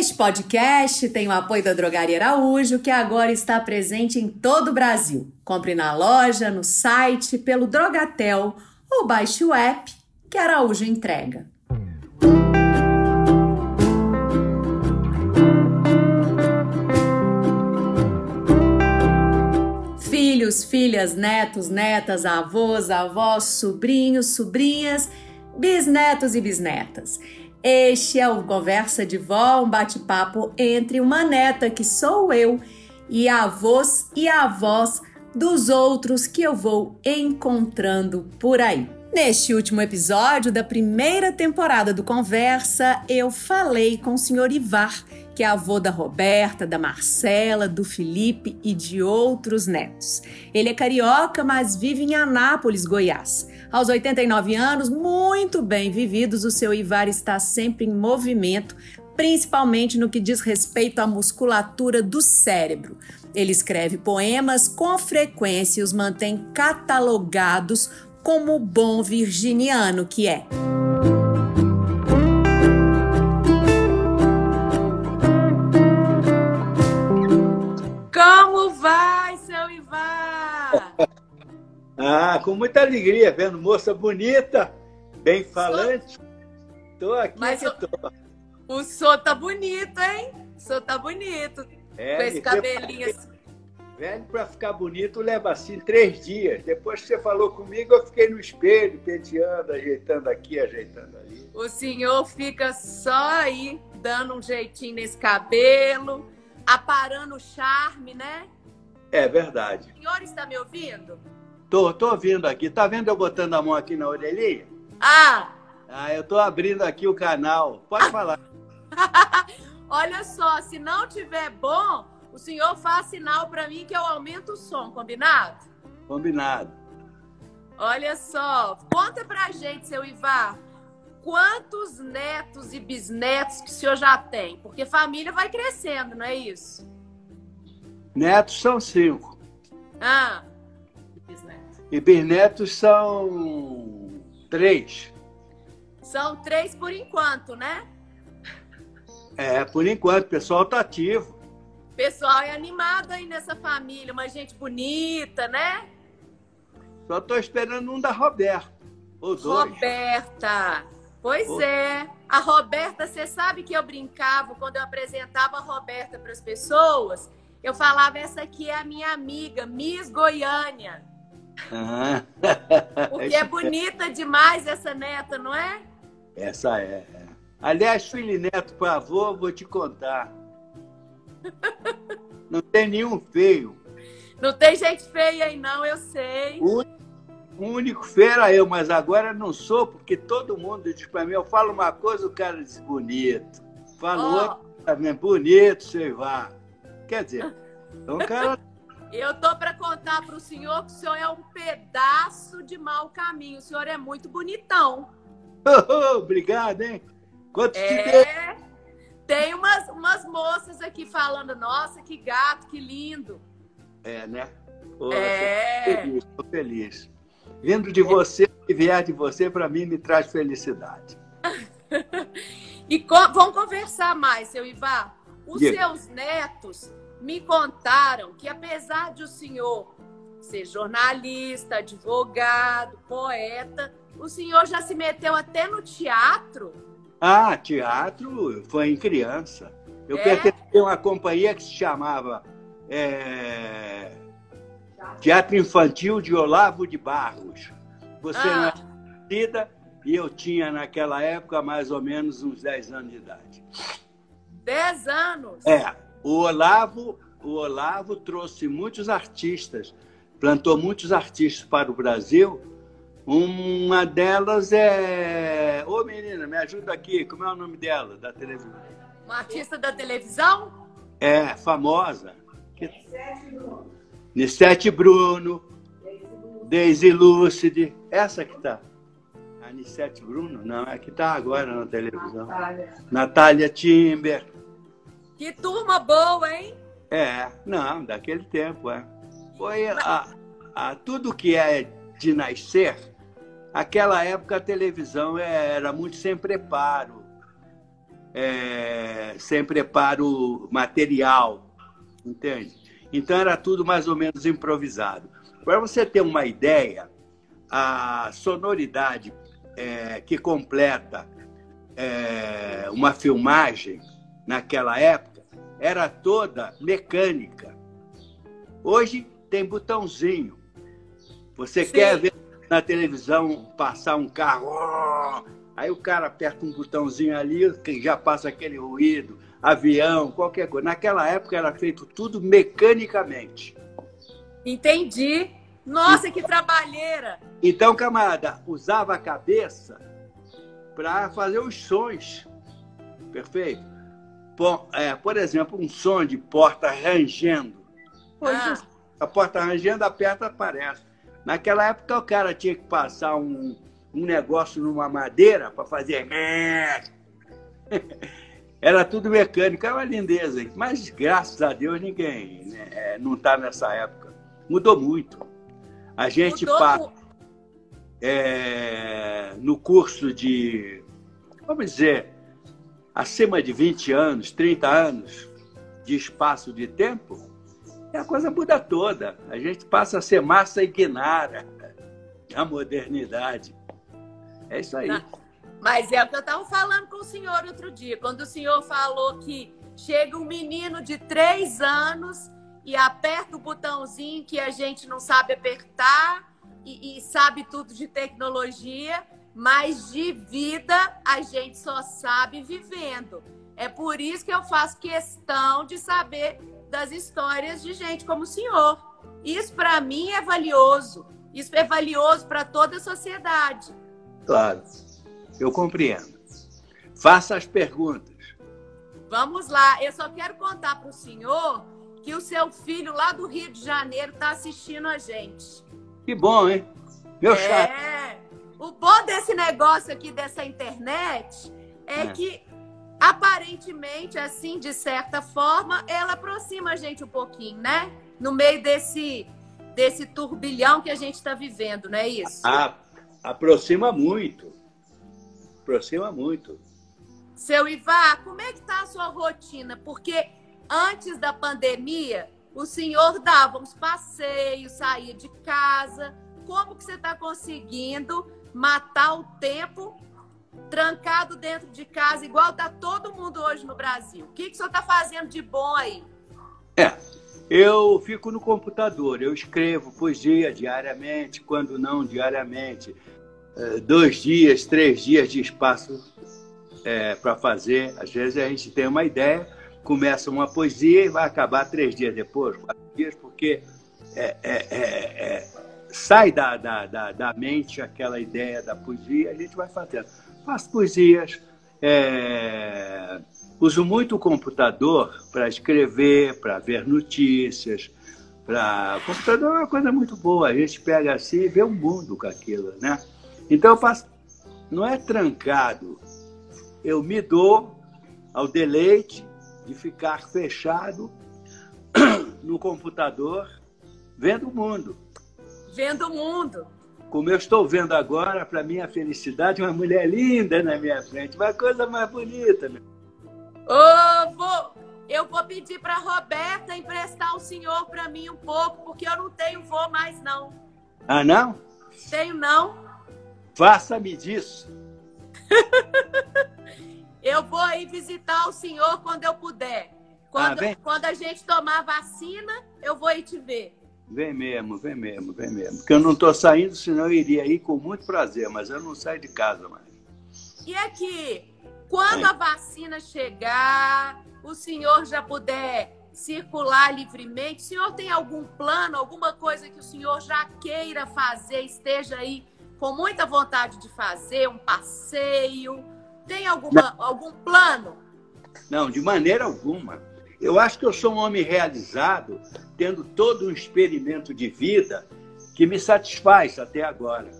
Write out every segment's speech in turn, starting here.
Este podcast tem o apoio da Drogaria Araújo, que agora está presente em todo o Brasil. Compre na loja, no site, pelo Drogatel ou baixe o app que Araújo entrega. Filhos, filhas, netos, netas, avós, avós, sobrinhos, sobrinhas, bisnetos e bisnetas. Este é o Conversa de Vó, um bate-papo entre uma neta que sou eu e avós e avós dos outros que eu vou encontrando por aí. Neste último episódio da primeira temporada do Conversa, eu falei com o senhor Ivar, que é avô da Roberta, da Marcela, do Felipe e de outros netos. Ele é carioca, mas vive em Anápolis, Goiás. Aos 89 anos, muito bem vividos, o seu Ivar está sempre em movimento, principalmente no que diz respeito à musculatura do cérebro. Ele escreve poemas com frequência e os mantém catalogados como bom virginiano que é. Ah, com muita alegria, vendo moça bonita, bem falante. Tô aqui Mas que tô. O senhor tá bonito, hein? O senhor tá bonito. É, com esse cabelinho assim. Velho, para ficar bonito leva assim três dias. Depois que você falou comigo, eu fiquei no espelho, penteando, ajeitando aqui, ajeitando ali. O senhor fica só aí, dando um jeitinho nesse cabelo, aparando o charme, né? É verdade. O senhor está me ouvindo? Tô, tô ouvindo aqui. Tá vendo eu botando a mão aqui na orelhinha? Ah! Ah, eu tô abrindo aqui o canal. Pode falar. Olha só, se não tiver bom, o senhor faz sinal para mim que eu aumento o som, combinado? Combinado. Olha só, conta pra gente, seu Ivar, quantos netos e bisnetos que o senhor já tem? Porque família vai crescendo, não é isso? Netos são cinco. Ah. E bisnetos são três. São três por enquanto, né? É, por enquanto, o pessoal tá ativo. O pessoal é animado aí nessa família, uma gente bonita, né? Só tô esperando um da Roberta. Ou dois. Roberta. Pois é. A Roberta, você sabe que eu brincava quando eu apresentava a Roberta para as pessoas? Eu falava, essa aqui é a minha amiga, Miss Goiânia. Ah. Porque é bonita demais essa neta, não é? Essa é. é. Aliás, filho e neto para avô, vou te contar. Não tem nenhum feio. Não tem gente feia aí, não, eu sei. O único feio era eu, mas agora não sou, porque todo mundo diz para mim, eu falo uma coisa, o cara diz bonito. Falo Ó. outra, também bonito, sei lá. Quer dizer, então o cara Eu tô para contar para o senhor que o senhor é um pedaço de mau caminho. O senhor é muito bonitão. Obrigado, hein? Quantos te deu? É. Tem umas, umas moças aqui falando, nossa, que gato, que lindo. É, né? Pô, É. Tô feliz, tô feliz. Vindo de você, que vier de você, para mim, me traz felicidade. E co- vamos conversar mais, seu Ivar. Os seus netos me contaram que, apesar de o senhor ser jornalista, advogado, poeta, o senhor já se meteu até no teatro. Ah, teatro foi em criança. Eu É? pertencia a uma companhia que se chamava é, Teatro Infantil de Olavo de Barros. Você Ah, é nascida e eu tinha naquela época mais ou menos uns 10 anos de idade. 10 anos. É, o Olavo, o Olavo trouxe muitos artistas, plantou muitos artistas para o Brasil. Uma delas é. Ô menina, me ajuda aqui, como é o nome dela, da televisão? Uma artista da televisão? É, famosa. Que... Nissete Bruno, Daisy Lúcide, essa que tá. A Nissete Bruno? Não, é que tá agora na televisão. Natália Timber. Que turma boa, hein? É, não, daquele tempo, é. Foi a, a, tudo que é de nascer, aquela época a televisão era muito sem preparo. é, sem preparo material, entende? Então era tudo mais ou menos improvisado. Para você ter uma ideia, a sonoridade é, que completa é, uma filmagem naquela época era toda mecânica. Hoje tem botãozinho. Você Sim. quer ver na televisão passar um carro, aí o cara aperta um botãozinho ali, que já passa aquele ruído, avião, qualquer coisa. Naquela época era feito tudo mecanicamente. Entendi. Nossa, que trabalheira! Então, camarada, usava a cabeça para fazer os sons. Perfeito? Por, é, por exemplo, um som de porta rangendo. Ah. A porta rangendo, aperta, aparece. Naquela época, o cara tinha que passar um, um negócio numa madeira para fazer. Era tudo mecânico, era uma lindeza. Mas, graças a Deus, ninguém né, é, não está nessa época. Mudou muito. A gente passa é, no curso de, vamos dizer, acima de 20 anos, 30 anos de espaço de tempo, a coisa muda toda. A gente passa a ser massa ignara a modernidade. É isso aí. Mas é o que eu estava falando com o senhor outro dia, quando o senhor falou que chega um menino de três anos e aperta o botãozinho que a gente não sabe apertar e, e sabe tudo de tecnologia, mas de vida a gente só sabe vivendo. É por isso que eu faço questão de saber das histórias de gente como o senhor. Isso para mim é valioso. Isso é valioso para toda a sociedade. Claro, eu compreendo. Faça as perguntas. Vamos lá. Eu só quero contar para o senhor que o seu filho lá do Rio de Janeiro está assistindo a gente. Que bom, hein? Meu é. O bom desse negócio aqui, dessa internet, é, é, que aparentemente, assim, de certa forma, ela aproxima a gente um pouquinho, né? No meio desse, desse turbilhão que a gente está vivendo, não é isso? Ah, aproxima muito. Aproxima muito. Seu Ivar, como é que tá a sua rotina? Porque antes da pandemia, o senhor dava uns passeios, saía de casa. Como que você está conseguindo matar o tempo trancado dentro de casa, igual está todo mundo hoje no Brasil? O que, que o senhor está fazendo de bom aí? É, eu fico no computador, eu escrevo poesia diariamente, quando não diariamente. É, dois dias, três dias de espaço é, para fazer. Às vezes a gente tem uma ideia, começa uma poesia e vai acabar três dias depois, quatro dias, porque é, é, é, é, sai da, da, da, da, mente aquela ideia da poesia, a gente vai fazendo. Faço poesias, é, uso muito o computador para escrever, para ver notícias. Pra... O computador é uma coisa muito boa, a gente pega assim e vê o mundo com aquilo, né? Então eu faço, não é trancado, eu me dou ao deleite de ficar fechado no computador vendo o mundo. Vendo o mundo. Como eu estou vendo agora, para minha felicidade, uma mulher linda na minha frente, uma coisa mais bonita. Meu. Oh, vou, eu vou pedir para Roberta emprestar o senhor para mim um pouco, porque eu não tenho voo mais não. Ah, não? Tenho não. Faça-me disso. Eu vou aí visitar o senhor quando eu puder. Quando, ah, quando a gente tomar vacina, eu vou ir te ver. Vem mesmo, vem mesmo, vem mesmo. Porque eu não estou saindo, senão eu iria ir com muito prazer, mas eu não saio de casa mais. E aqui, quando a vacina chegar, o senhor já puder circular livremente, o senhor tem algum plano, alguma coisa que o senhor já queira fazer, esteja aí com muita vontade de fazer, um passeio? Tem alguma, algum plano? Não, de maneira alguma. Eu acho que eu sou um homem realizado, tendo todo um experimento de vida que me satisfaz até agora.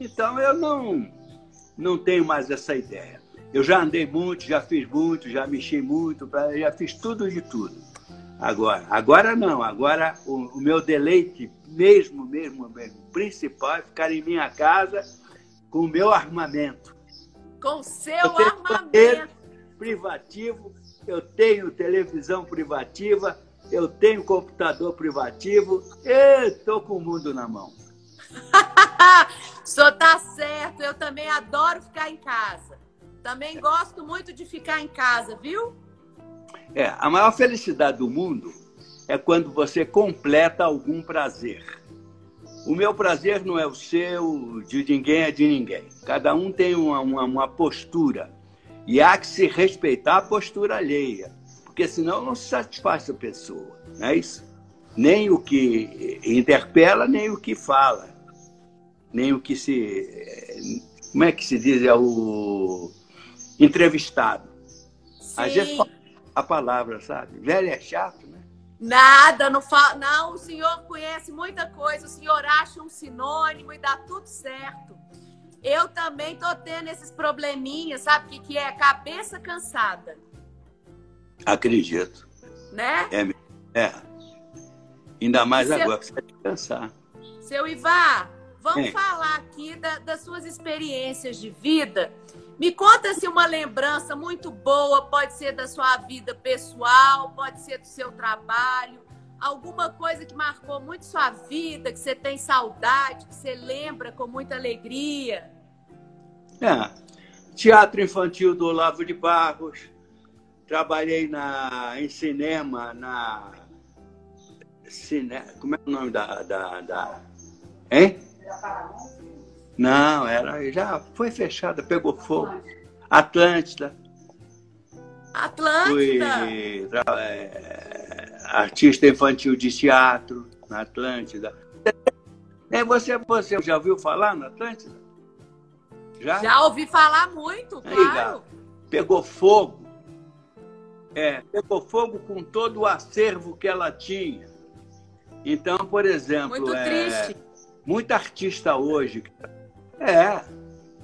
Então eu não, não tenho mais essa ideia. Eu já andei muito, já fiz muito, já mexi muito, já fiz tudo de tudo. Agora, agora não. Agora o, o meu deleite mesmo, mesmo, mesmo, principal é ficar em minha casa com o meu armamento com seu armamento. privativo, eu tenho televisão privativa, eu tenho computador privativo, estou com o mundo na mão. senhor tá certo, eu também adoro ficar em casa. Também gosto muito de ficar em casa, viu? É, a maior felicidade do mundo é quando você completa algum prazer. O meu prazer não é o seu, de ninguém é de ninguém. Cada um tem uma, uma, uma postura. E há que se respeitar a postura alheia, porque senão não se satisfaz a pessoa, não é isso? Nem o que interpela, nem o que fala, nem o que se. Como é que se diz? É o entrevistado. Sim. Às vezes a palavra, sabe? Velho é chato, né? Nada, não fala. Não, o senhor conhece muita coisa, o senhor acha um sinônimo e dá tudo certo. Eu também tô tendo esses probleminhas, sabe o que, que é? Cabeça cansada. Acredito. Né? É. é. Ainda mais Seu... agora, você tem que pensar. Seu Ivar, vamos é. falar aqui da, das suas experiências de vida. Me conta se uma lembrança muito boa pode ser da sua vida pessoal, pode ser do seu trabalho, alguma coisa que marcou muito sua vida, que você tem saudade, que você lembra com muita alegria? É, teatro infantil do Olavo de Barros, trabalhei na, em cinema, na. Cine, como é o nome da. da, da hein? Não, era, já foi fechada, pegou fogo. Atlântida. Atlântida? Fui, é, artista infantil de teatro na Atlântida. É, você, você já ouviu falar na Atlântida? Já? Já ouvi falar muito, claro. Aí, pegou fogo. É, pegou fogo com todo o acervo que ela tinha. Então, por exemplo, muito é, triste. Muita artista hoje. É,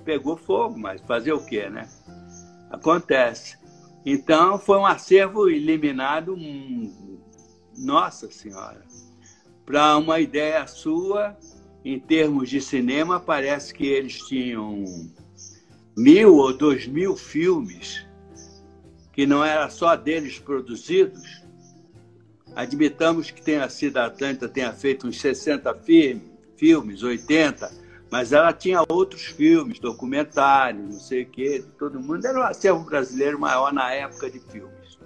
pegou fogo, mas fazer o quê, né? Acontece. Então, foi um acervo eliminado. Hum, nossa Senhora. Para uma ideia sua, em termos de cinema, parece que eles tinham mil ou dois mil filmes que não era só deles produzidos. Admitamos que tenha sido a Atlanta tenha feito uns 60 filmes, 80, mas ela tinha outros filmes, documentários, não sei o quê, todo mundo. Era o acervo brasileiro maior na época de filmes.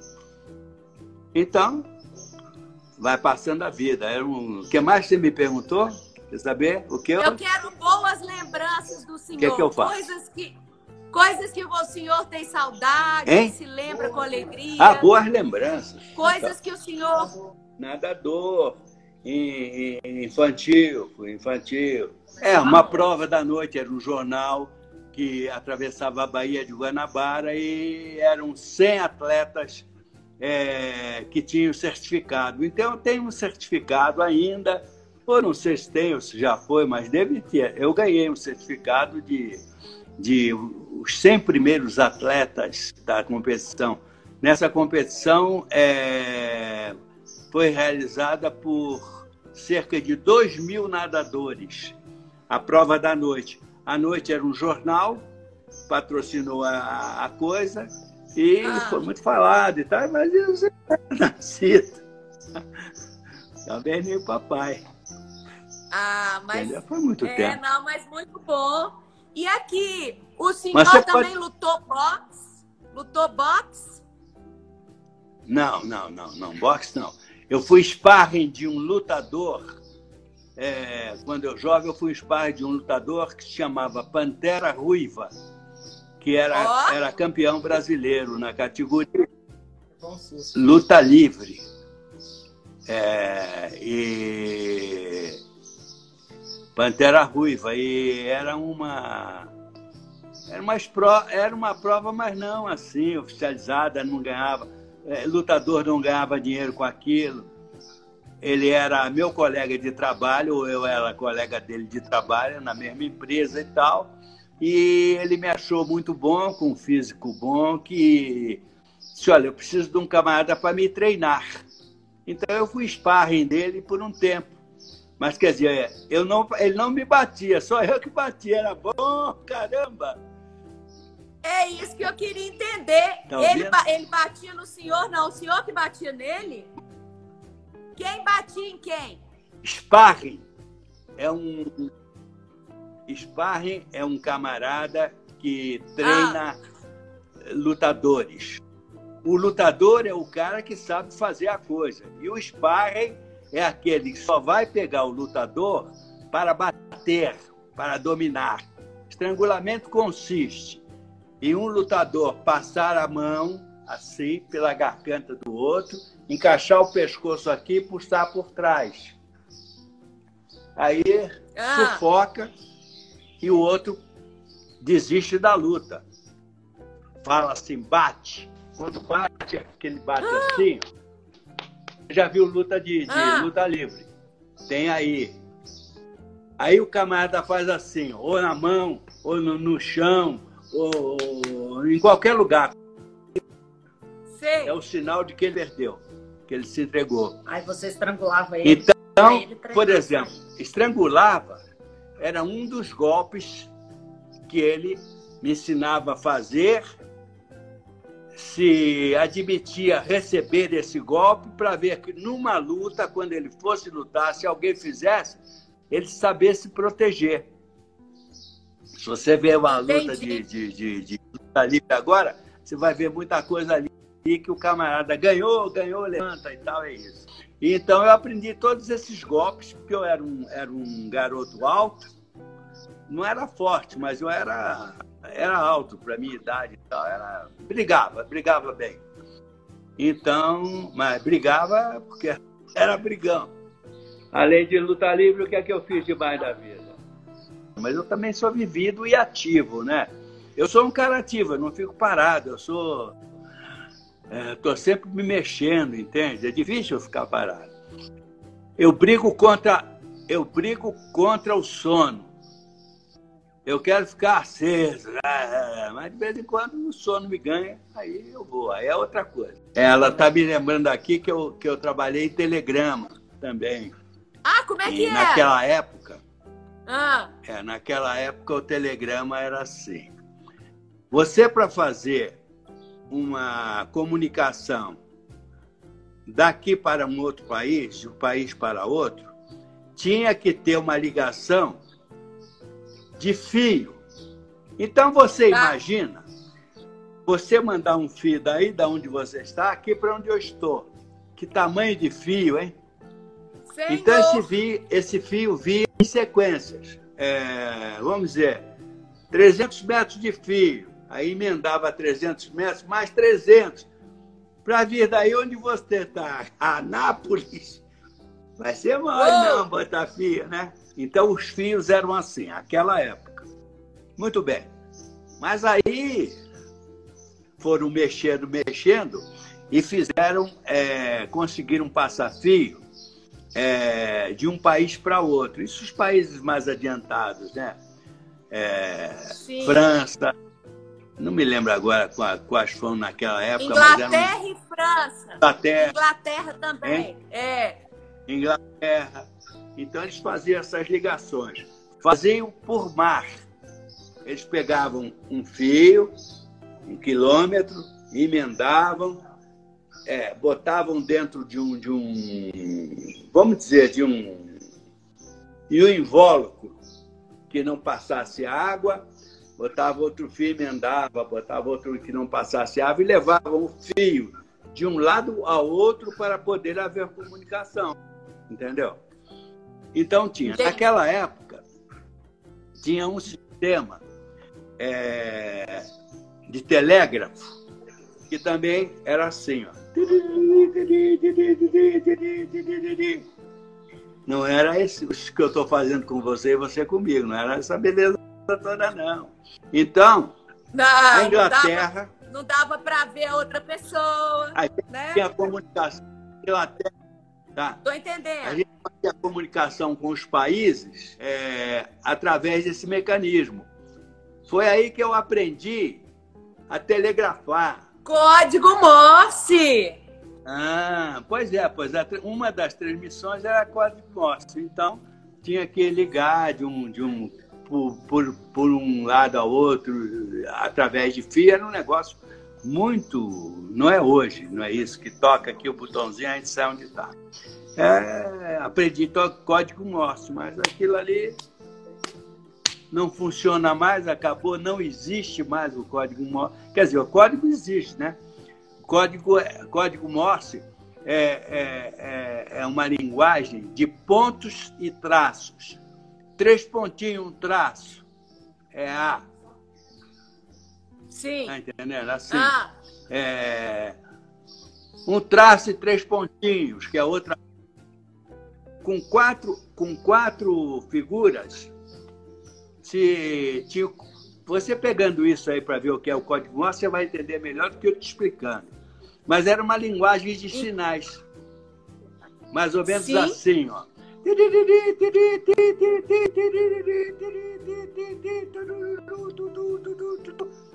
Então, vai passando a vida. Era um... O que mais você me perguntou? Quer saber? O que eu... eu quero boas lembranças do senhor. O que, que eu faço? Coisas que, coisas que o senhor tem saudade, hein? se lembra com alegria. Ah, boas lembranças. Coisas que o senhor... Nadador, infantil, infantil. É, uma prova da noite, era um jornal que atravessava a Baía de Guanabara e eram 100 atletas é, que tinham certificado. Então, eu tenho um certificado ainda, ou não sei se tem ou se já foi, mas deve ter. Eu ganhei um certificado de, de os 100 primeiros atletas da competição. Nessa competição é, foi realizada por cerca de 2 mil nadadores. A prova da noite. A noite era um jornal, patrocinou a, a coisa, e ah. foi muito falado e tal, mas eu não era nascido. Também nem o papai. Ah, mas. Entendeu? Foi muito é, tempo. não, mas muito bom. E aqui, o senhor também pode... lutou boxe? Lutou boxe? Não, não, não, não. Boxe não. Eu fui sparring de um lutador. É, quando eu jovem, eu fui sparring de um lutador que se chamava Pantera Ruiva que era, oh. era campeão brasileiro na categoria luta livre. É, e Pantera Ruiva. E era uma. Era uma, era uma prova, mas não assim, oficializada, não ganhava. É, lutador não ganhava dinheiro com aquilo. Ele era meu colega de trabalho, ou eu era colega dele de trabalho na mesma empresa e tal. E ele me achou muito bom, com um físico bom, que disse, olha, eu preciso de um camarada para me treinar. Então eu fui sparring dele por um tempo. Mas quer dizer, eu não, ele não me batia, só eu que batia. Era bom, caramba! É isso que eu queria entender. Tá ele, ele batia no senhor, não, o senhor que batia nele? Quem batia em quem? Sparring é um sparring é um camarada que treina ah. lutadores. O lutador é o cara que sabe fazer a coisa. E o sparring é aquele que só vai pegar o lutador para bater, para dominar. Estrangulamento consiste em um lutador passar a mão assim pela garganta do outro, encaixar o pescoço aqui e puxar por trás. Aí ah. sufoca e o outro desiste da luta. Fala assim, bate. Quando bate, aquele bate ah. assim. Já viu luta de, de ah. luta livre? Tem aí. Aí o camarada faz assim, ou na mão, ou no, no chão, ou, ou, em qualquer lugar. Sei. É o sinal de que ele perdeu, que ele se entregou. Aí você estrangulava ele. Então, ele por exemplo, estrangulava era um dos golpes que ele me ensinava a fazer se admitia receber esse golpe para ver que numa luta, quando ele fosse lutar, se alguém fizesse, ele saber se proteger. Se você vê uma luta de, de, de, de luta livre agora, você vai ver muita coisa ali que o camarada ganhou, ganhou, levanta e tal, é isso. Então eu aprendi todos esses golpes, porque eu era um, era um garoto alto, não era forte, mas eu era era alto para minha idade e tal. Era, brigava, brigava bem. Então, mas brigava porque era brigão. Além de lutar livre, o que é que eu fiz demais da vida? Mas eu também sou vivido e ativo, né? Eu sou um cara ativo, eu não fico parado, eu sou. Estou é, sempre me mexendo, entende? É difícil eu ficar parado. Eu brigo contra, eu brigo contra o sono eu quero ficar aceso, né? mas de vez em quando o sono me ganha, aí eu vou, aí é outra coisa. Ela está me lembrando aqui que eu, que eu trabalhei em telegrama também. Ah, como é que e é? Naquela época, ah. é, naquela época o telegrama era assim. Você, para fazer uma comunicação daqui para um outro país, de um país para outro, tinha que ter uma ligação de fio. Então você tá. imagina você mandar um fio daí, da onde você está, aqui para onde eu estou. Que tamanho de fio, hein? Senhor. Então esse fio, esse fio via em sequências. É, vamos dizer, 300 metros de fio. Aí emendava 300 metros, mais 300. Para vir daí onde você está, Anápolis, vai ser mole não botar fio, né? Então os fios eram assim, aquela época. Muito bem. Mas aí foram mexendo, mexendo e fizeram, é, conseguiram passar fio é, de um país para outro. Isso os países mais adiantados, né? É, França, não me lembro agora quais foram naquela época. Inglaterra e França. Inglaterra. Inglaterra também. Hein? É. Inglaterra. Então eles faziam essas ligações. Faziam por mar. Eles pegavam um fio, um quilômetro, emendavam, é, botavam dentro de um, de um, vamos dizer, de um, de um invólucro que não passasse água, botava outro fio, emendava, botava outro que não passasse água e levavam o fio de um lado ao outro para poder haver comunicação. Entendeu? Então tinha, naquela época, tinha um sistema é, de telégrafo que também era assim, ó. Não era esse que eu estou fazendo com você e você comigo, não era essa beleza toda, não. Então, não, a Inglaterra. Não dava, para ver a outra pessoa. A né? tinha comunicação. Inglaterra Tá? Tô entendendo. A gente fazia a comunicação com os países é, através desse mecanismo. Foi aí que eu aprendi a telegrafar. Código Morse! Ah, pois é, pois é. Uma das transmissões era código Morse. Então, tinha que ligar de um, de um por, por, por um lado a outro, através de fio, era um negócio muito. Não é hoje, não é isso? Que toca aqui o botãozinho a gente sabe onde está. É, aprendi código Morse, mas aquilo ali não funciona mais, acabou, não existe mais o código Morse. Quer dizer, o código existe, né? O código, código Morse é, é, é, é uma linguagem de pontos e traços. Três pontinhos, um traço. É A. Sim. Tá entendendo? Assim. Ah. É, um traço e três pontinhos, que é outra. Com quatro, com quatro figuras, se você pegando isso aí para ver o que é o código Morse, você vai entender melhor do que eu te explicando. Mas era uma linguagem de sinais. Mais ou menos Sim. assim, ó.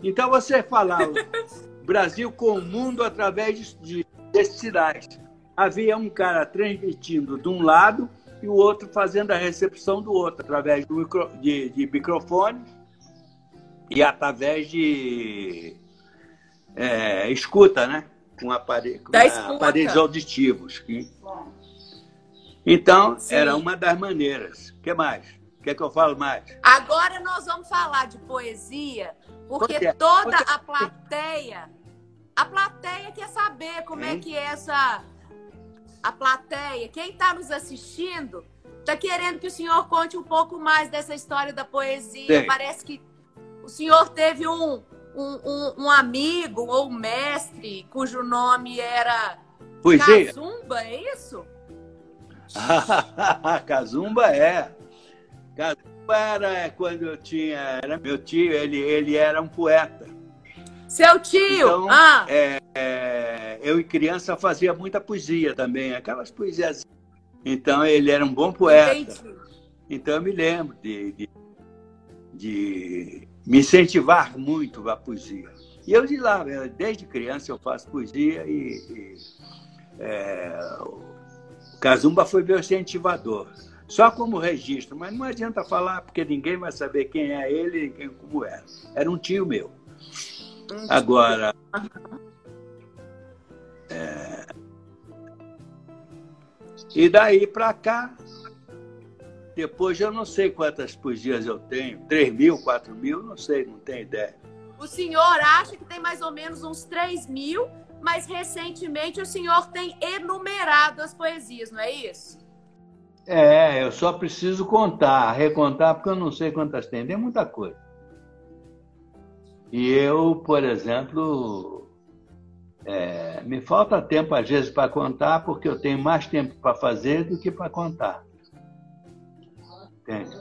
Então você falava Brasil com o mundo através de, desses sinais. Havia um cara transmitindo de um lado e o outro fazendo a recepção do outro, através do micro, de, de microfone e através de é, escuta, né? Com, aparelho, com aparelhos auditivos. Então, Sim. era uma das maneiras. O que mais? Quer que eu fale mais? Agora nós vamos falar de poesia, porque é? toda a plateia, a plateia quer saber como é que é essa a plateia, quem está nos assistindo, está querendo que o senhor conte um pouco mais dessa história da poesia. Sim. Parece que o senhor teve um, um, um, um, amigo ou mestre cujo nome era poesia. Kazumba, é isso? Kazumba é. Kazumba era quando eu tinha. Era meu tio, ele, ele era um poeta. Seu tio! Então, ah. é, é, eu, em criança, fazia muita poesia também, aquelas poesias. Então, ele era um bom poeta. Entendi. Então, eu me lembro de, de, de me incentivar muito a poesia. E eu de lá, desde criança, eu faço poesia e, e é, o Kazumba foi meu incentivador. Só como registro, mas não adianta falar, porque ninguém vai saber quem é ele e quem, como era. Era um tio meu. Agora, é, e daí para cá, depois eu não sei quantas poesias eu tenho, 3 mil, 4 mil, não sei, não tenho ideia. O senhor acha que tem mais ou menos uns 3 mil, mas recentemente o senhor tem enumerado as poesias, não é isso? É, eu só preciso contar, recontar, porque eu não sei quantas tem, tem muita coisa. E eu, por exemplo, é, me falta tempo às vezes para contar, porque eu tenho mais tempo para fazer do que para contar. Entende?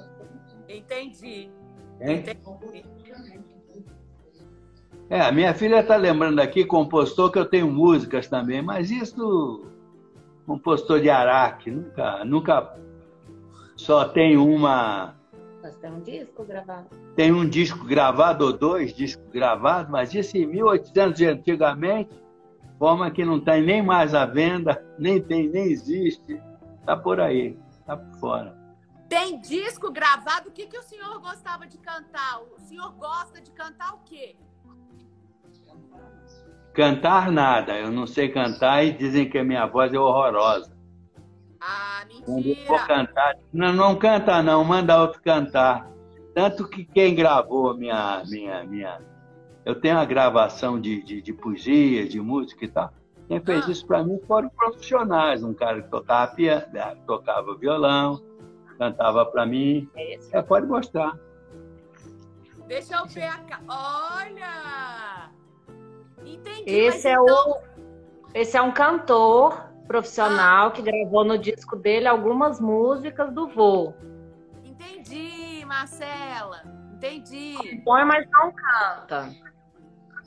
Entendi. Entendi. É, a minha filha está lembrando aqui, compostor, que eu tenho músicas também, mas isso, compostor de Araque, nunca, nunca só tem uma mas tem um disco gravado. Tem um disco gravado ou dois discos gravados, mas isso em 1800 de antigamente, forma que não tem nem mais à venda, nem tem, nem existe. Tá por aí, tá por fora. Tem disco gravado? O que, que o senhor gostava de cantar? O senhor gosta de cantar o quê? Cantar nada. Eu não sei cantar e dizem que a minha voz é horrorosa. Ah, mentira. Vou cantar. Não, não canta não, manda outro cantar. Tanto que quem gravou minha, minha, minha, eu tenho a gravação de, de, de poesia, de música e tal. Quem fez ah. isso para mim foram profissionais, um cara que tocava piano, tocava violão, cantava para mim. É, pode mostrar. Deixa eu ver a Olha! Entendi. Esse é então... o esse é um cantor profissional ah. que gravou no disco dele algumas músicas do Vô. Entendi, Marcela. Entendi. Compõe, mas não canta.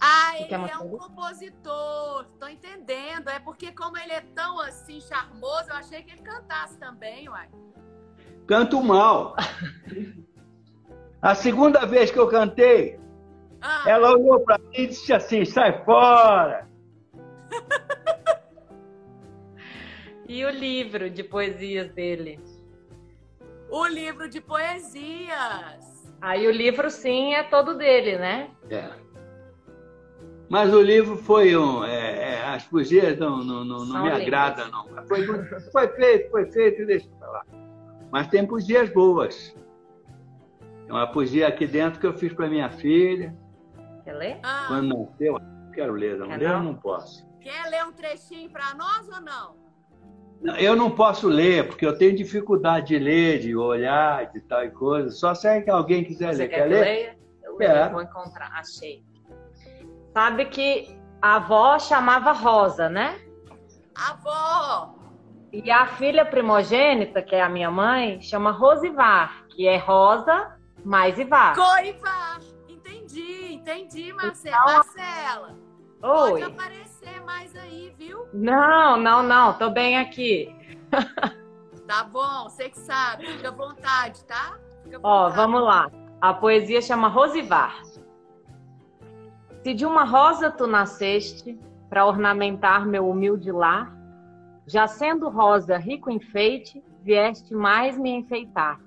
Ah, ele é um compositor. Tô entendendo. É porque como ele é tão assim charmoso, eu achei que ele cantasse também, uai. Canto mal. A segunda vez que eu cantei, ah. ela olhou para mim e disse assim: sai fora. E o livro de poesias dele? O livro de poesias. Aí o livro, sim, é todo dele, né? É. Mas o livro foi um. É, é, as poesias não, não, não, não me agradam, não. Foi, foi feito, foi feito, deixa eu falar. Mas tem poesias boas. Tem uma poesia aqui dentro que eu fiz para minha filha. Quer ler? Ah. Quando nasceu, quero ler, não ler eu não posso. Quer ler um trechinho para nós ou não? Eu não posso ler, porque eu tenho dificuldade de ler, de olhar, de tal coisa. Só se é que alguém quiser Você ler. Quer, quer ler? Eu é. vou encontrar, achei. Sabe que a avó chamava Rosa, né? Avó! E a filha primogênita, que é a minha mãe, chama Rosivar, que é Rosa mais Ivar. Coivar! Entendi, entendi, Marcela. Então, Marcela. Oi. Pode aparecer mais aí, viu? Não, não, não. Tô bem aqui. Tá bom, você que sabe. Fica à vontade, tá? À vontade. Ó, vamos lá. A poesia chama Rosivar. Se de uma rosa tu nasceste, para ornamentar meu humilde lar, já sendo rosa rico enfeite, vieste mais me enfeitar.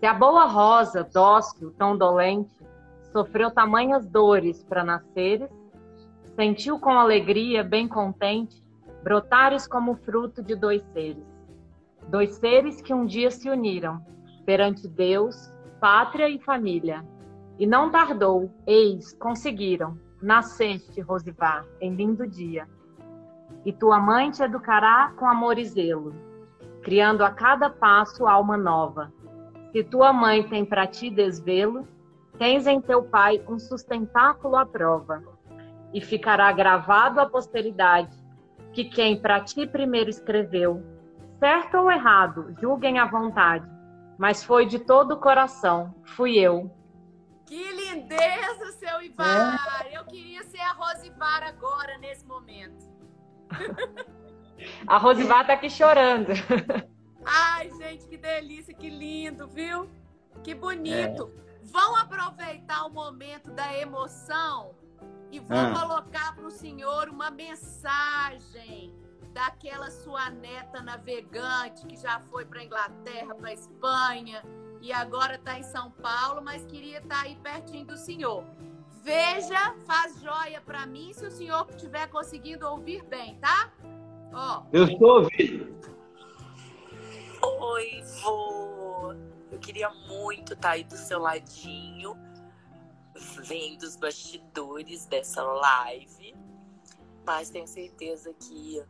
Se a boa rosa, dócil, tão dolente, sofreu tamanhas dores para nasceres, sentiu com alegria, bem contente, brotares como fruto de dois seres. Dois seres que um dia se uniram perante Deus, pátria e família. E não tardou, eis, conseguiram. Nasceste, Rosivar, em lindo dia. E tua mãe te educará com amor e zelo, criando a cada passo alma nova. Se tua mãe tem para ti desvelo, tens em teu pai um sustentáculo à prova e ficará gravado à posteridade que quem para ti primeiro escreveu, certo ou errado, julguem à vontade, mas foi de todo o coração, fui eu. Que lindeza, seu Ivar! É. Eu queria ser a Rosivar agora, nesse momento. a Rosivar tá aqui chorando. Ai, gente, que delícia, que lindo, viu? Que bonito. É. Vão aproveitar o momento da emoção e vou ah. colocar para o senhor uma mensagem daquela sua neta navegante que já foi para Inglaterra, para Espanha e agora está em São Paulo, mas queria estar tá aí pertinho do senhor. Veja, faz joia para mim se o senhor estiver conseguindo ouvir bem, tá? Ó. Eu estou ouvindo. Oi, vô. Eu queria muito estar tá aí do seu ladinho vendo os bastidores dessa live, mas tenho certeza que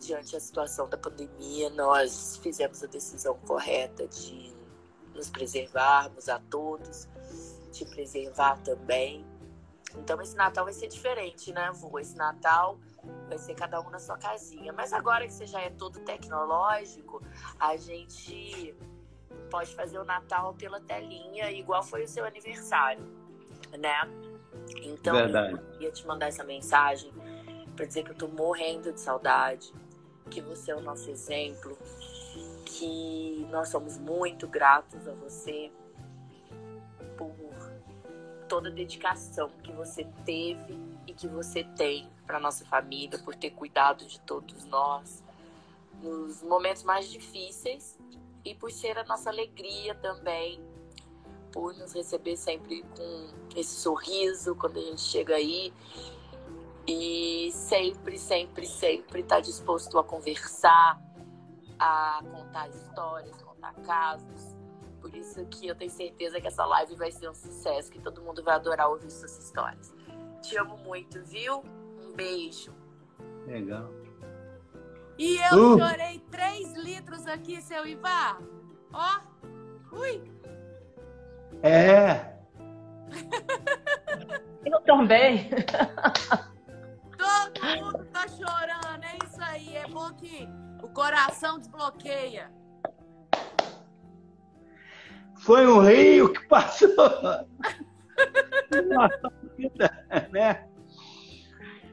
diante da situação da pandemia, nós fizemos a decisão correta de nos preservarmos a todos, te preservar também. Então esse Natal vai ser diferente, né, vô? Esse Natal vai ser cada um na sua casinha. Mas agora que você já é todo tecnológico, a gente pode fazer o Natal pela telinha, igual foi o seu aniversário né? Então, Verdade. eu queria te mandar essa mensagem para dizer que eu tô morrendo de saudade, que você é o nosso exemplo, que nós somos muito gratos a você por toda a dedicação que você teve e que você tem para nossa família, por ter cuidado de todos nós nos momentos mais difíceis e por ser a nossa alegria também por nos receber sempre com esse sorriso quando a gente chega aí. E sempre, sempre, sempre está disposto a conversar, a contar histórias, contar casos. Por isso que eu tenho certeza que essa live vai ser um sucesso, que todo mundo vai adorar ouvir suas histórias. Te amo muito, viu? Um beijo. Legal. E eu uh. chorei 3 litros aqui, seu Ivar. Ó, ui. É. Eu também. Todo mundo tá chorando, é isso aí. É bom que o coração desbloqueia. Foi um rio que passou. Nossa vida, né?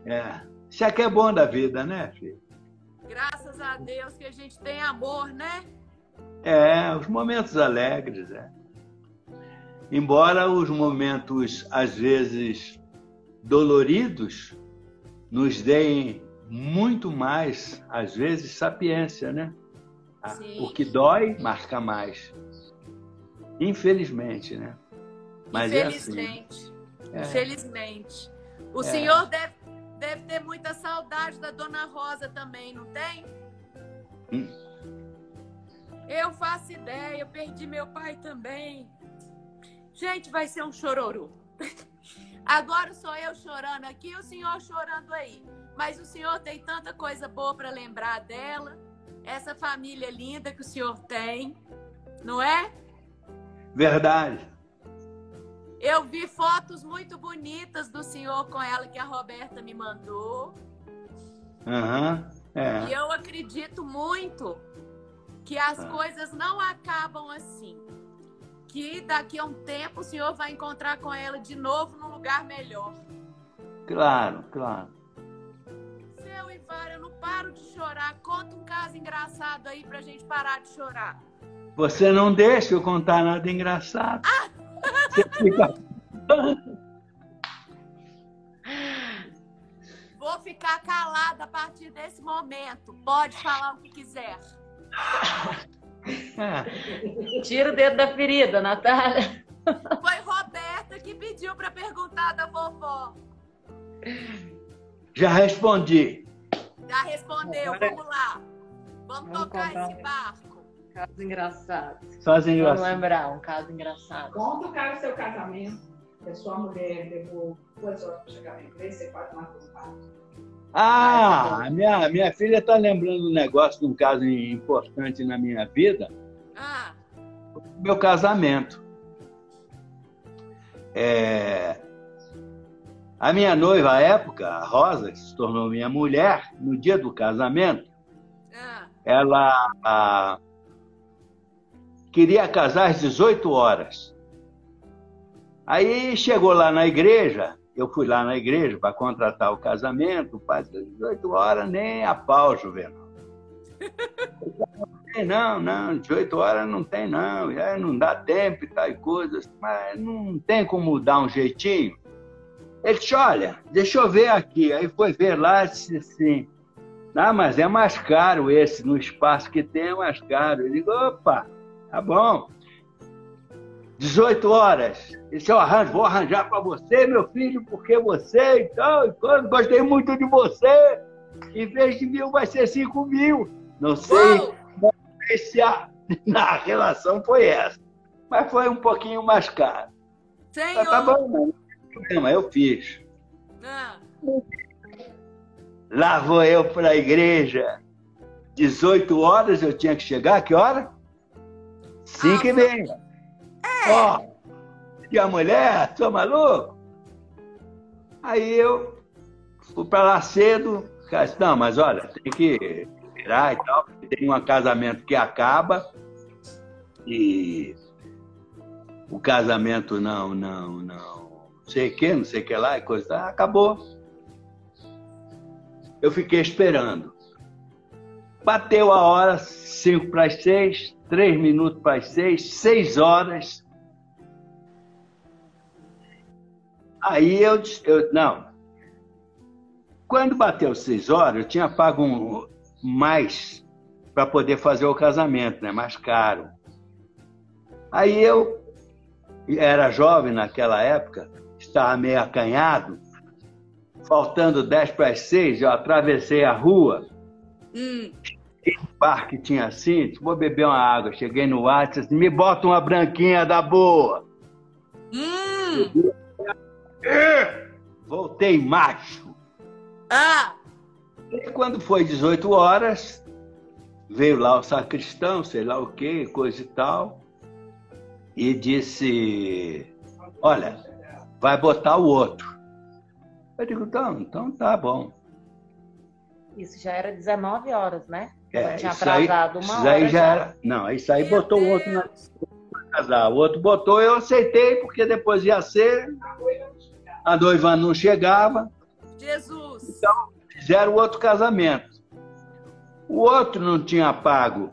É. Isso aqui é bom da vida, né, filho? Graças a Deus que a gente tem amor, né? É, os momentos alegres, é. Embora os momentos, às vezes, doloridos, nos deem muito mais, às vezes, sapiência, né? Sim. O que dói, marca mais. Infelizmente, né? Mas Infelizmente. É assim. Infelizmente. O é. senhor deve, deve ter muita saudade da dona Rosa também, não tem? Hum. Eu faço ideia, eu perdi meu pai também. Gente, vai ser um chororô. Agora sou eu chorando aqui, o senhor chorando aí. Mas o senhor tem tanta coisa boa para lembrar dela, essa família linda que o senhor tem, não é? Verdade. Eu vi fotos muito bonitas do senhor com ela que a Roberta me mandou. Uhum, é. E eu acredito muito que as ah. coisas não acabam assim que daqui a um tempo o senhor vai encontrar com ela de novo num lugar melhor. Claro, claro. Seu Ivar, eu não paro de chorar. Conta um caso engraçado aí pra gente parar de chorar. Você não deixa eu contar nada engraçado. Ah! Vou ficar calada a partir desse momento. Pode falar o que quiser. Tira o dedo da ferida, Natália. Foi Roberta que pediu para perguntar da vovó. Já respondi. Já respondeu, vamos lá. Vamos, vamos tocar esse barco. Caso engraçado. Caso engraçado. Vamos lembrar, um caso engraçado. Conta o cara do seu casamento, que a sua mulher levou duas horas para chegar na igreja, você quase matou o parto. Ah, minha, minha filha está lembrando um negócio de um caso importante na minha vida. Ah. Meu casamento. É, a minha noiva à época, a Rosa, que se tornou minha mulher, no dia do casamento, ah. ela a, queria casar às 18 horas. Aí chegou lá na igreja, eu fui lá na igreja para contratar o casamento, quase 18 horas, nem a pau, Juvenal. Não, não, 18 horas não tem, não. É, não dá tempo e tal coisas, mas não tem como dar um jeitinho. Ele disse, olha, deixa eu ver aqui. Aí foi ver lá e disse assim, ah, mas é mais caro esse, no espaço que tem é mais caro. Eu digo, opa, tá bom. 18 horas. Esse eu arranjo, vou arranjar para você, meu filho, porque você e tal, e quando gostei muito de você. Em vez de mil, vai ser 5 mil. Não sei, não sei se a, a relação foi essa. Mas foi um pouquinho mais caro. Senhor. tá bom, não problema, eu fiz. Ah. Lá vou eu para a igreja. 18 horas eu tinha que chegar, que hora? 5 ah, e meia. É. Ó, e a mulher, sou maluco? Aí eu fui para lá cedo, cara disse, não, mas olha, tem que virar e tal, tem um casamento que acaba e o casamento não, não, não, sei o que, não sei o que lá, e coisa, acabou. Eu fiquei esperando. Bateu a hora, cinco para as seis, três minutos para as seis, seis horas. Aí eu, eu não. Quando bateu seis horas, eu tinha pago um, mais para poder fazer o casamento, né? Mais caro. Aí eu era jovem naquela época, estava meio acanhado, faltando dez para as seis, eu atravessei a rua. Hum. Bar que tinha assim, vou beber uma água. Cheguei no WhatsApp, assim, me bota uma branquinha da boa. Hum. Voltei macho. Ah! E quando foi 18 horas, veio lá o sacristão, sei lá o que, coisa e tal, e disse: Olha, vai botar o outro. Eu digo: Então, então tá bom. Isso já era 19 horas, né? É, tinha atrasado aí, uma hora. Aí já era, não, isso aí Meu botou o outro na casar. O outro botou, eu aceitei, porque depois ia ser. A noiva não chegava. Jesus! Então, fizeram outro casamento. O outro não tinha pago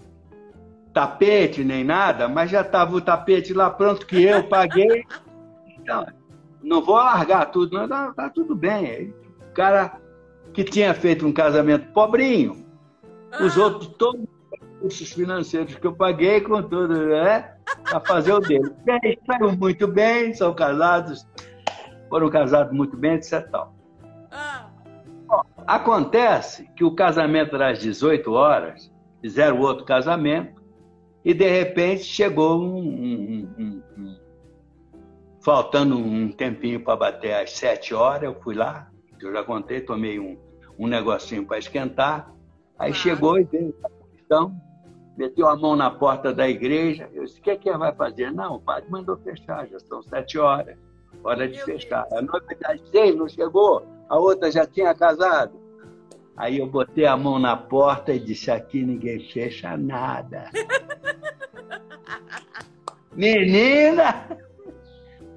tapete nem nada, mas já estava o tapete lá pronto que eu paguei. Então, não vou largar tudo, não, tá, tá tudo bem. O cara que tinha feito um casamento pobrinho, os outros todos os financeiros que eu paguei com tudo, né? para fazer o dele. Bem, saiu muito bem, são casados, foram casados muito bem, etc. Tal. Ah, Acontece que o casamento era às 18 horas, fizeram outro casamento, e de repente chegou um. um- um- um- faltando um tempinho para bater às 7 horas, eu fui lá, eu já contei, tomei um, um negocinho para esquentar. Aí Ah. chegou e veio o cristão, meteu a mão na porta da igreja. Eu disse: O que é que ela vai fazer? Não, o padre mandou fechar, já são 7 horas, hora de Meu fechar. A noiva das 6 não chegou, a outra já tinha casado. Aí eu botei a mão na porta e disse: aqui ninguém fecha nada. Menina,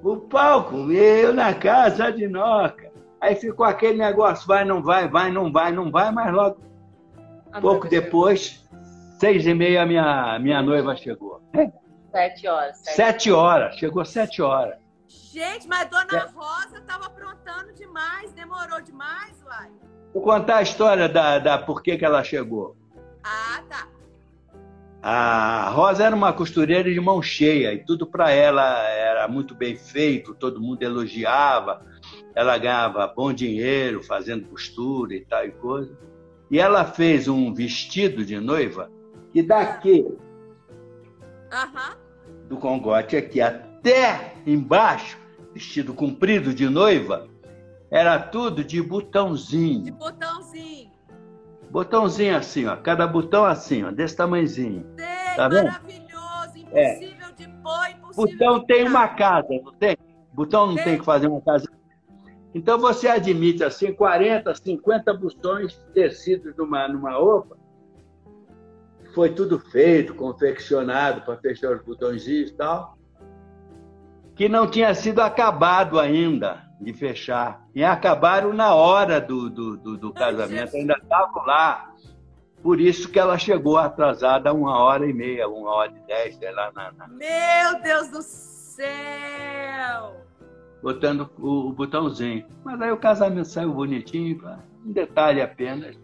o palco, eu na casa de Noca. Aí ficou aquele negócio: vai, não vai, vai, não vai, não vai, mas logo, A pouco depois, seis e meia, minha, minha noiva chegou. Sete horas. Sete. Sete horas, chegou sete horas. gente, mas Dona É. Rosa tava aprontando demais, demorou demais, uai. Vou contar a história da, da por que, que ela chegou. Ah, tá. A Rosa era uma costureira de mão cheia e tudo para ela era muito bem feito, todo mundo elogiava, ela ganhava bom dinheiro fazendo costura e tal e coisa. E ela fez um vestido de noiva que daqui Aham. do congote aqui até embaixo, vestido comprido de noiva, era tudo de De botãozinho. botãozinho. Botãozinho assim, ó, cada botão assim, ó, desse tamanhozinho. Sei, Tá vendo? maravilhoso, É. impossível de pôr, impossível Botão de tem uma casa, não tem? Botão não Tem. tem que fazer uma casa. Então você admite assim 40, 50 botões tecidos numa, numa roupa. Foi tudo feito, confeccionado para fechar os botõezinhos e tal. Que não tinha sido acabado ainda de fechar. E acabaram na hora do, do, do, do casamento, ainda estavam lá. Por isso que ela chegou atrasada uma hora e meia, uma hora e dez, sei lá, na, na- Meu Deus do céu! Botando o, o botãozinho. Mas aí o casamento saiu bonitinho, um detalhe apenas.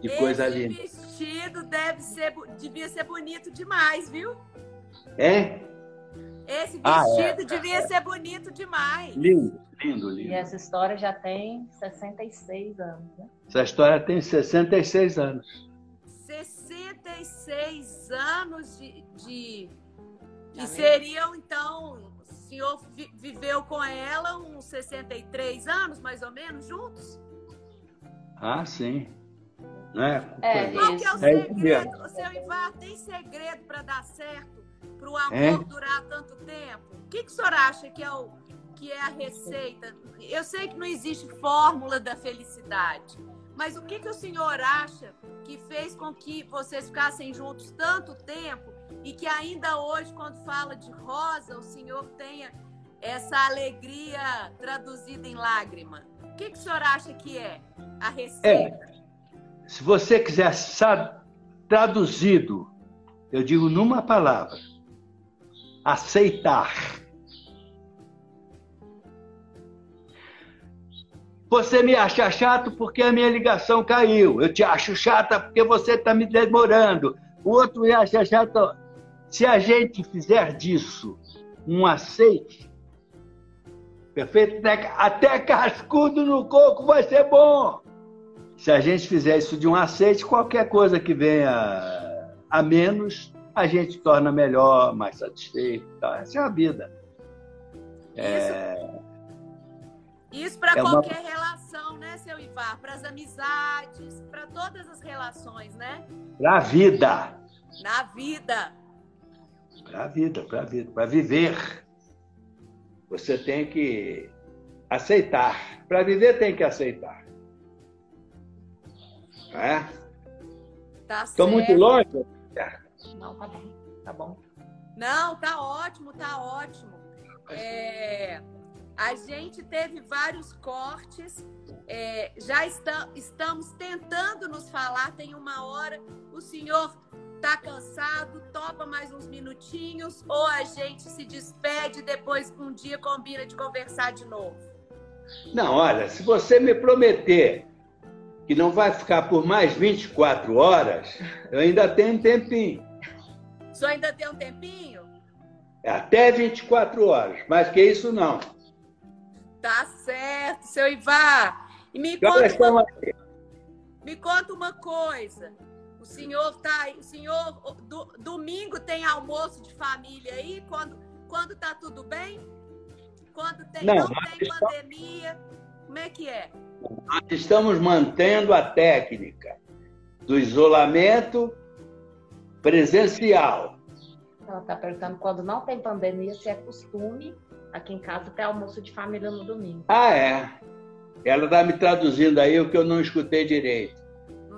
De coisa Esse linda. vestido deve ser, devia ser bonito demais, viu? É? Esse Ah, é. vestido devia ser bonito demais. Lindo, lindo, E lindo. essa história já tem 66 anos, né? Essa história tem 66 anos. 66 anos de. de... Já E seriam, então, senhor vi- viveu com ela uns 63 anos, mais ou menos, juntos? Ah, sim. Né? É, Qual que é o É segredo? O seu Ivar tem segredo para dar certo? Para o amor É? durar tanto tempo? O que, que o senhor acha que é, o, que é a receita? Eu sei que não existe fórmula da felicidade, mas o que, que o senhor acha que fez com que vocês ficassem juntos tanto tempo e que ainda hoje, quando fala de rosa, o senhor tenha essa alegria traduzida em lágrima? O que, que o senhor acha que é a receita? Se você quiser traduzido, eu digo numa palavra: aceitar. Você me acha chato porque a minha ligação caiu. Eu te acho chata porque você está me demorando. O outro me acha chato. Se a gente fizer disso um aceite, perfeito? Até- cascudo no coco vai ser bom. Se a gente fizer isso de um aceite, qualquer coisa que venha a menos, a gente torna melhor, mais satisfeito. Tá? Essa é a vida. Isso para É uma- qualquer relação, né, seu Ivar? Para as amizades, para todas as relações, né? Para a vida. Na vida. Para a vida, para a vida. Para viver. Você tem que aceitar. Para viver, tem que aceitar. Não é? Tá Estou muito longe? Não, tá bom. Tá bom. Não, tá ótimo, tá ótimo. É, a gente teve vários cortes, é, já está- estamos tentando nos falar, tem uma hora. O senhor tá cansado, topa mais uns minutinhos, ou a gente se despede depois um dia combina de conversar de novo? Não, olha, se você me prometer que não vai ficar por mais 24 horas, eu ainda tenho um tempinho. O senhor ainda tem um tempinho? É até 24 horas, mais que isso não. Tá certo, seu Ivar. E me horas conta, uma, me conta uma coisa. O senhor tá aí, o senhor do- domingo tem almoço de família aí quando quando tá tudo bem? Quando tem Não, não, tem estamos- pandemia? Como é que é? Nós estamos mantendo a técnica do isolamento presencial. Ela está perguntando quando não tem pandemia se é costume aqui em casa ter almoço de família no domingo. Ah, é. Ela está me traduzindo aí o que eu não escutei direito.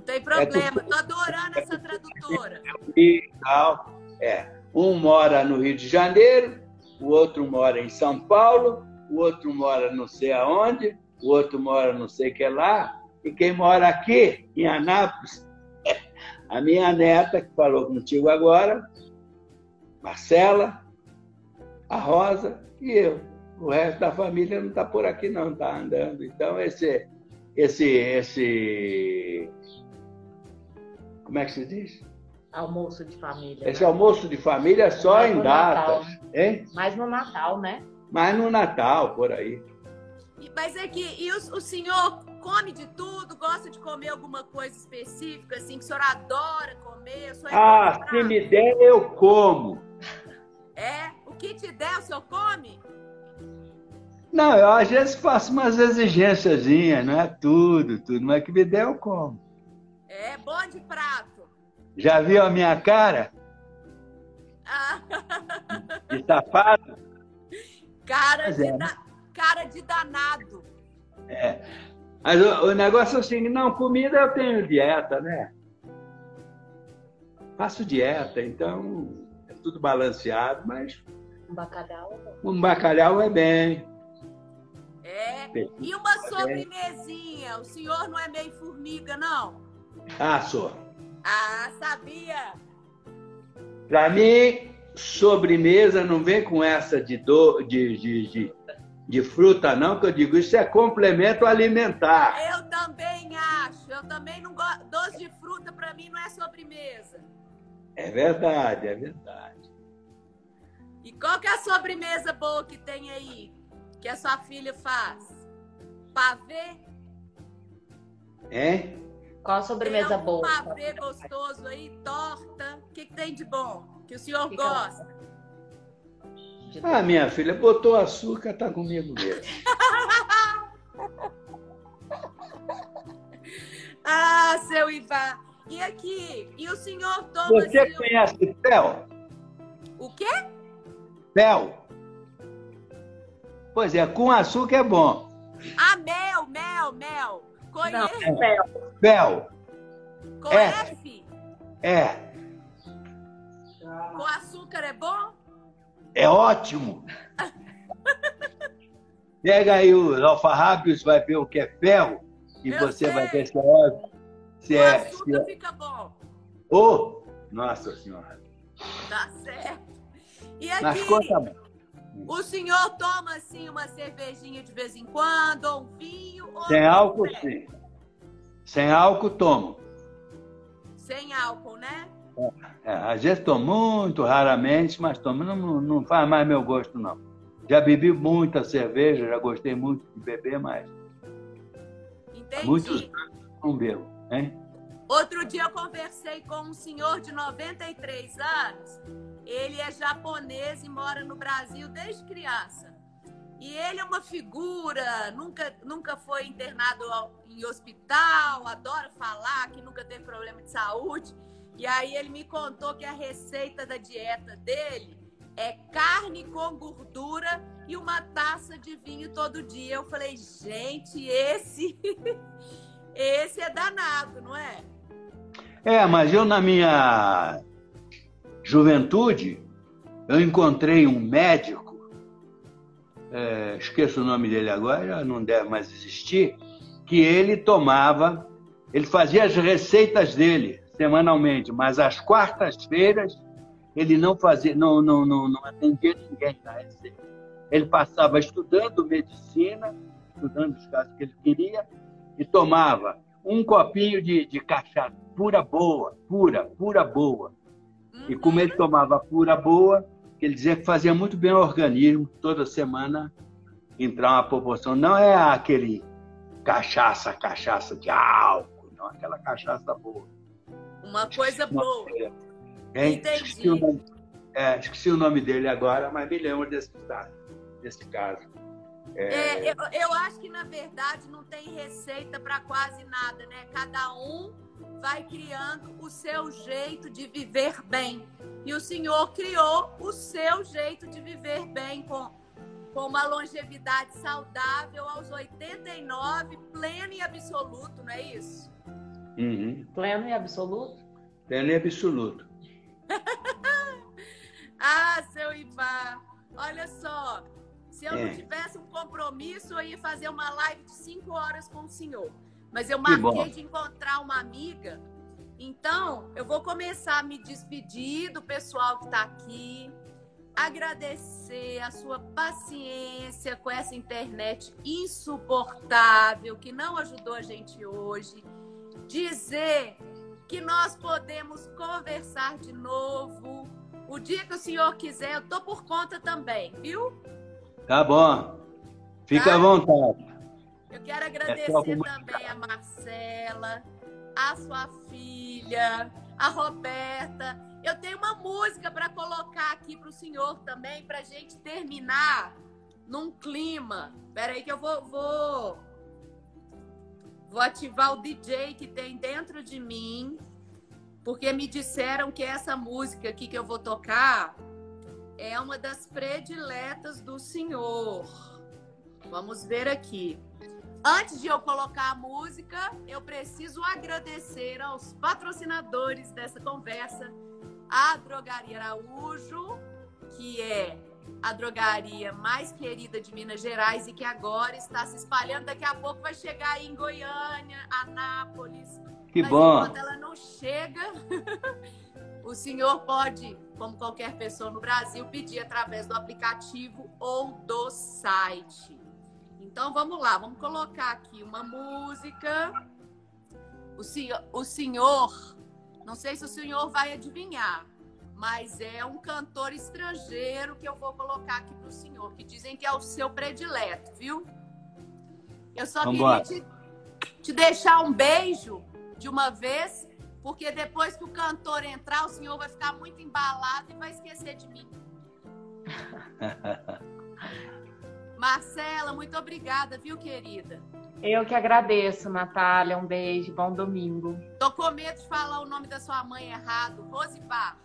Não tem problema. tudo- Tô adorando essa tradutora. E tal. É. Um mora no Rio de Janeiro, o outro mora em São Paulo, o outro mora não sei aonde, o outro mora não sei que lá, e quem mora aqui, em Anápolis, a minha neta, que falou contigo agora, Marcela, a Rosa e eu. O resto da família não está por aqui, não, está andando. Então, esse, esse, esse. Como é que se diz? Almoço de família. Esse né? almoço de família é só Mas em Natal, datas, hein? Mas no Natal, né? Mas no Natal, por aí. Mas é que e o, o senhor come de tudo, gosta de comer alguma coisa específica, assim, que o senhor adora comer? O senhor é Ah, se me der, eu como. É? O que te der, o senhor come? Não, eu às vezes faço umas exigênciazinhas, não é tudo, tudo, mas que me der, eu como. Já viu a minha cara Ah, de safado? cara, de é. da- cara de danado. Mas o, o negócio é o seguinte, não, comida eu tenho dieta, né? Faço dieta, então é tudo balanceado, mas Um bacalhau. um bacalhau é bem. É. E uma sobremesinha? O senhor não é meio formiga, não? Ah, sou. Ah, sabia. Para mim, sobremesa não vem com essa de, do, de, de, de, de fruta, não, que eu digo, isso é complemento alimentar. Eu também acho. Eu também não gosto. Doce de fruta, pra mim, não é sobremesa. É verdade, é verdade. E qual que é a sobremesa boa que tem aí? Que a sua filha faz? Pavê? Hein? Qual a Tem sobremesa algum boa? pavê gostoso aí? Torta? O que, que tem de bom? Que o senhor Que que gosta? De- Ah, minha filha, botou açúcar, tá comigo mesmo. Ah, seu Ivar. E aqui? E o senhor toma Você assim, conhece fel? o quê? Fel? Pois é, com açúcar é bom. Ah, mel, mel, mel. Não, Conhece? é fel. Fel, Com é. F? é, Com açúcar é bom? é ótimo. Pega aí os alfarrábios, vai ver o que é fel, e Eu você vai sei. ver se é óbvio. Se Com é, se açúcar é. fica bom. Oh, nossa senhora. Tá certo. E Mas aqui, conta, o senhor toma assim uma cervejinha de vez em quando, ou um vinho? Ou sem álcool sim. Sem álcool tomo. Sem álcool, né? É, às vezes tomo muito raramente, mas tomo. Não, não faz mais meu gosto, não. Já bebi muita cerveja, já gostei muito de beber, mas há Entendi. muitos anos não bebo. Hein? Outro dia eu conversei com um senhor de 93 anos. Ele é japonês e mora no Brasil desde criança. E ele é uma figura, nunca, nunca foi internado em hospital, adora falar que nunca teve problema de saúde. E aí ele me contou que a receita da dieta dele é carne com gordura e uma taça de vinho todo dia. Eu falei, gente, esse esse é danado, não é? É, mas eu na minha juventude, eu encontrei um médico, é, esqueço o nome dele agora, não deve mais existir, que ele tomava, ele fazia as receitas dele semanalmente, mas às quartas-feiras ele não fazia, não, não, não, não atendia ninguém na receita. Ele passava estudando medicina, estudando os casos que ele queria, e tomava um copinho de, de cachaça pura boa, pura, pura boa. E como ele tomava pura boa, ele dizia que fazia muito bem ao organismo, toda semana entrar uma proporção. Não é aquele cachaça, cachaça de álcool, não, aquela cachaça boa. Uma coisa boa. Esqueci, o nome, é, esqueci o nome dele agora, mas me lembro desse, desse caso. É... É, eu, eu acho que, na verdade, não tem receita para quase nada, né? Cada um vai criando o seu jeito de viver bem. E o Senhor criou o seu jeito de viver bem com, com uma longevidade saudável aos 89, pleno e absoluto, não é isso? Uhum. Pleno e absoluto? Pleno e absoluto. ah, seu Ivar, olha só. Se eu é. não tivesse um compromisso, eu ia fazer uma live de cinco horas com o senhor. Mas eu marquei de encontrar uma amiga. Então, eu vou começar a me despedir do pessoal que está aqui. Agradecer a sua paciência com essa internet insuportável que não ajudou a gente hoje. Dizer que nós podemos conversar de novo. O dia que o senhor quiser, eu tô por conta também, viu? Tá bom. Fica tá? à vontade. Eu quero agradecer é também a Marcela, a sua filha, a Roberta. Eu tenho uma música para colocar aqui para o senhor também, para gente terminar num clima. Espera aí que eu vou, vou, vou ativar o DJ que tem dentro de mim, porque me disseram que essa música aqui que eu vou tocar é uma das prediletas do senhor. Vamos ver aqui. Antes de eu colocar a música, eu preciso agradecer aos patrocinadores dessa conversa, a Drogaria Araújo, que é a drogaria mais querida de Minas Gerais e que agora está se espalhando. Daqui a pouco vai chegar aí em Goiânia, Anápolis. Que Mas bom! Enquanto ela não chega, o senhor pode, como qualquer pessoa no Brasil, pedir através do aplicativo ou do site. Então vamos lá, vamos colocar aqui uma música. O senhor, o senhor, não sei se o senhor vai adivinhar, mas é um cantor estrangeiro que eu vou colocar aqui para o senhor, que dizem que é o seu predileto, viu? Eu só Vambora. queria te, te deixar um beijo de uma vez porque depois que o cantor entrar, o senhor vai ficar muito embalado e vai esquecer de mim. Marcela, muito obrigada, viu, querida? Eu que agradeço, Natália. Um beijo, bom domingo. Tô com medo de falar o nome da sua mãe errado. Rosivar.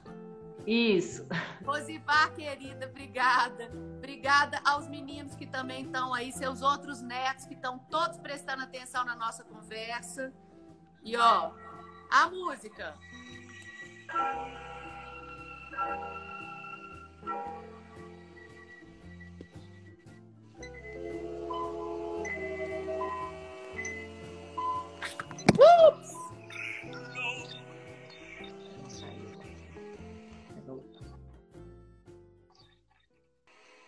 Isso. Rosivar, querida, obrigada. Obrigada aos meninos que também estão aí, seus outros netos que estão todos prestando atenção na nossa conversa. E ó, a música.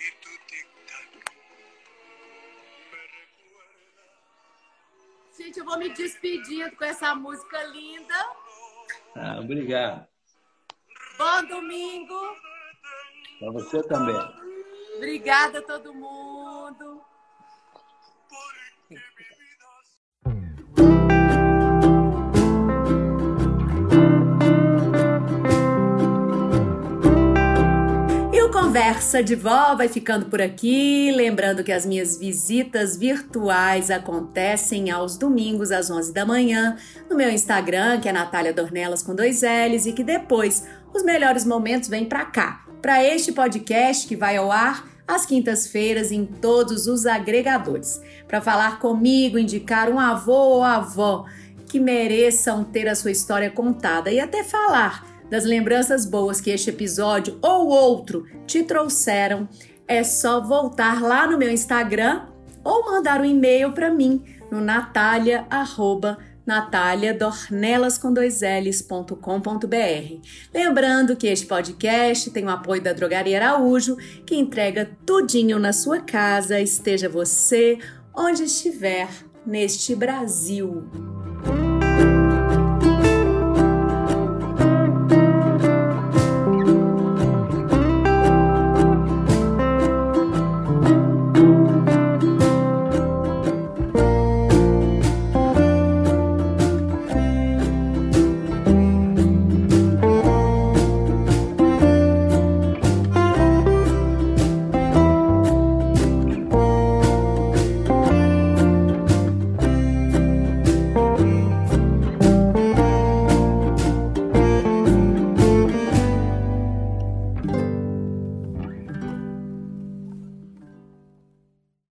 Y tu tic-tac Gente, eu vou me despedindo com essa música linda. Ah, obrigado. Bom domingo. Para você também. Obrigada a todo mundo. Conversa de Vó vai ficando por aqui. Lembrando que as minhas visitas virtuais acontecem aos domingos às 11 da manhã no meu Instagram, que é Natália Dornelas com dois L's, e que depois os melhores momentos vêm para cá, para este podcast que vai ao ar às quintas-feiras em todos os agregadores, para falar comigo, indicar um avô ou avó que mereçam ter a sua história contada e até falar das lembranças boas que este episódio ou outro te trouxeram, é só voltar lá no meu Instagram ou mandar um e-mail para mim no natalia nataliadornelas.com.br. Lembrando que este podcast tem o apoio da Drogaria Araújo, que entrega tudinho na sua casa, esteja você onde estiver neste Brasil.